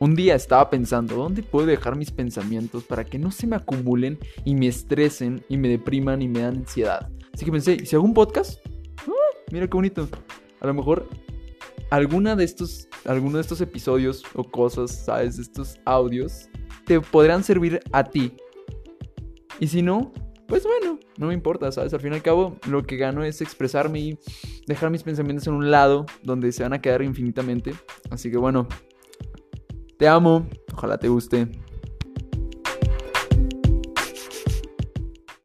un día estaba pensando, ¿dónde puedo dejar mis pensamientos para que no se me acumulen y me estresen y me depriman y me dan ansiedad? Así que pensé, si hago un podcast? Ah, mira qué bonito. A lo mejor alguna de estos, alguno de estos episodios o cosas, ¿sabes? Estos audios te podrán servir a ti. Y si no, pues bueno, no me importa, ¿sabes? Al fin y al cabo, lo que gano es expresarme y dejar mis pensamientos en un lado donde se van a quedar infinitamente. Así que bueno, te amo, ojalá te guste.